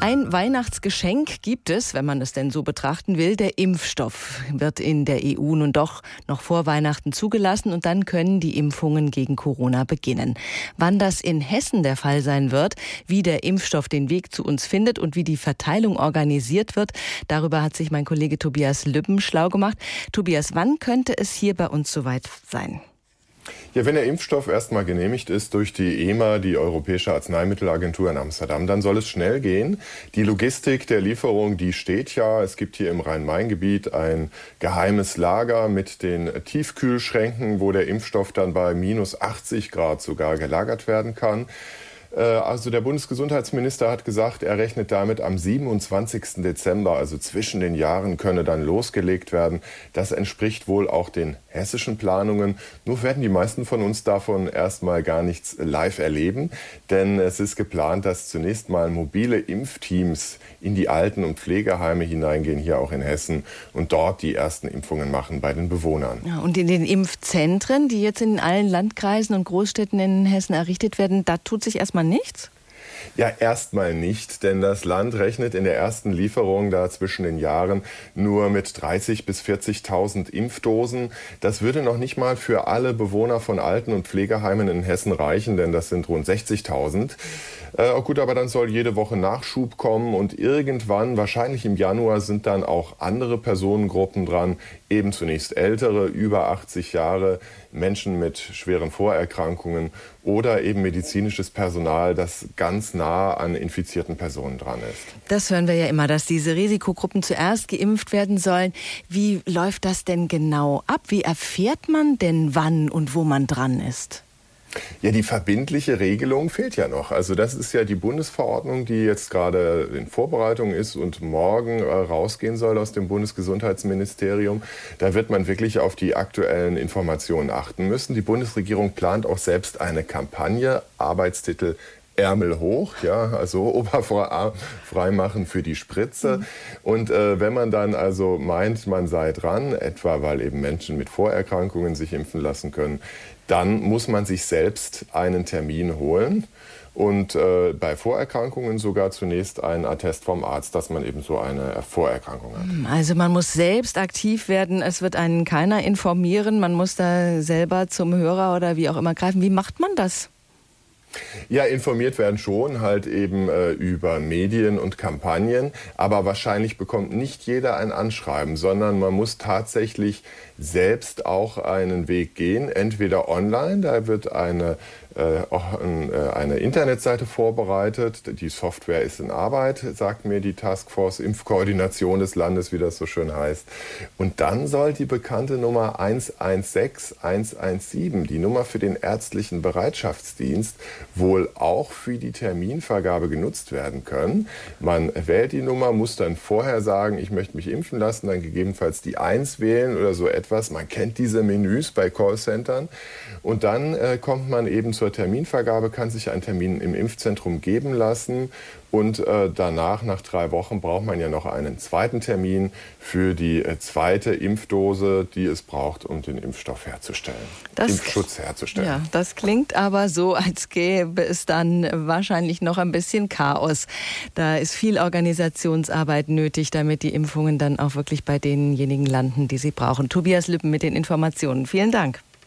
Ein Weihnachtsgeschenk gibt es, wenn man es denn so betrachten will. Der Impfstoff wird in der EU nun doch noch vor Weihnachten zugelassen und dann können die Impfungen gegen Corona beginnen. Wann das in Hessen der Fall sein wird, wie der Impfstoff den Weg zu uns findet und wie die Verteilung organisiert wird, darüber hat sich mein Kollege Tobias Lübben schlau gemacht. Tobias, wann könnte es hier bei uns soweit sein? Ja, wenn der Impfstoff erstmal genehmigt ist durch die EMA, die Europäische Arzneimittelagentur in Amsterdam, dann soll es schnell gehen. Die Logistik der Lieferung, die steht ja. Es gibt hier im Rhein-Main-Gebiet ein geheimes Lager mit den Tiefkühlschränken, wo der Impfstoff dann bei minus 80 Grad sogar gelagert werden kann. Äh, also der Bundesgesundheitsminister hat gesagt, er rechnet damit am 27. Dezember, also zwischen den Jahren, könne dann losgelegt werden. Das entspricht wohl auch den hessischen Planungen. Nur werden die meisten von uns davon erstmal gar nichts live erleben, denn es ist geplant, dass zunächst mal mobile Impfteams in die Alten- und Pflegeheime hineingehen, hier auch in Hessen, und dort die ersten Impfungen machen bei den Bewohnern. Ja, und in den Impfzentren, die jetzt in allen Landkreisen und Großstädten in Hessen errichtet werden, da tut sich erstmal nichts? Ja, erstmal nicht, denn das Land rechnet in der ersten Lieferung da zwischen den Jahren nur mit 30 bis 40.000 Impfdosen. Das würde noch nicht mal für alle Bewohner von Alten- und Pflegeheimen in Hessen reichen, denn das sind rund 60.000. Äh, gut, aber dann soll jede Woche Nachschub kommen und irgendwann, wahrscheinlich im Januar, sind dann auch andere Personengruppen dran, eben zunächst ältere, über 80 Jahre, Menschen mit schweren Vorerkrankungen oder eben medizinisches Personal, das ganz nah an infizierten Personen dran ist. Das hören wir ja immer, dass diese Risikogruppen zuerst geimpft werden sollen. Wie läuft das denn genau ab? Wie erfährt man denn wann und wo man dran ist? Ja, die verbindliche Regelung fehlt ja noch. Also das ist ja die Bundesverordnung, die jetzt gerade in Vorbereitung ist und morgen äh, rausgehen soll aus dem Bundesgesundheitsministerium. Da wird man wirklich auf die aktuellen Informationen achten müssen. Die Bundesregierung plant auch selbst eine Kampagne, Arbeitstitel Ärmel hoch, ja, also oberfrei machen für die Spritze. Und äh, wenn man dann also meint, man sei dran, etwa weil eben Menschen mit Vorerkrankungen sich impfen lassen können, dann muss man sich selbst einen Termin holen und äh, bei Vorerkrankungen sogar zunächst einen Attest vom Arzt, dass man eben so eine Vorerkrankung hat. Hm, also man muss selbst aktiv werden, es wird einen keiner informieren, man muss da selber zum Hörer oder wie auch immer greifen. Wie macht man das? Ja, informiert werden schon, halt eben äh, über Medien und Kampagnen, aber wahrscheinlich bekommt nicht jeder ein Anschreiben, sondern man muss tatsächlich selbst auch einen Weg gehen, entweder online, da wird eine äh, äh, eine Internetseite vorbereitet. Die Software ist in Arbeit, sagt mir die Taskforce Impfkoordination des Landes, wie das so schön heißt. Und dann soll die bekannte Nummer 116 117, die Nummer für den ärztlichen Bereitschaftsdienst, wohl auch für die Terminvergabe genutzt werden können. Man wählt die Nummer, muss dann vorher sagen, ich möchte mich impfen lassen, dann gegebenenfalls die 1 wählen oder so etwas. Man kennt diese Menüs bei Callcentern. Und dann äh, kommt man eben zur Terminvergabe, kann sich ein Termin im Impfzentrum geben lassen. Und äh, danach, nach drei Wochen, braucht man ja noch einen zweiten Termin für die äh, zweite Impfdose, die es braucht, um den Impfstoff herzustellen, das, Impfschutz herzustellen. Ja, das klingt aber so, als gäbe es dann wahrscheinlich noch ein bisschen Chaos. Da ist viel Organisationsarbeit nötig, damit die Impfungen dann auch wirklich bei denjenigen landen, die sie brauchen. Tobias Lippen mit den Informationen. Vielen Dank.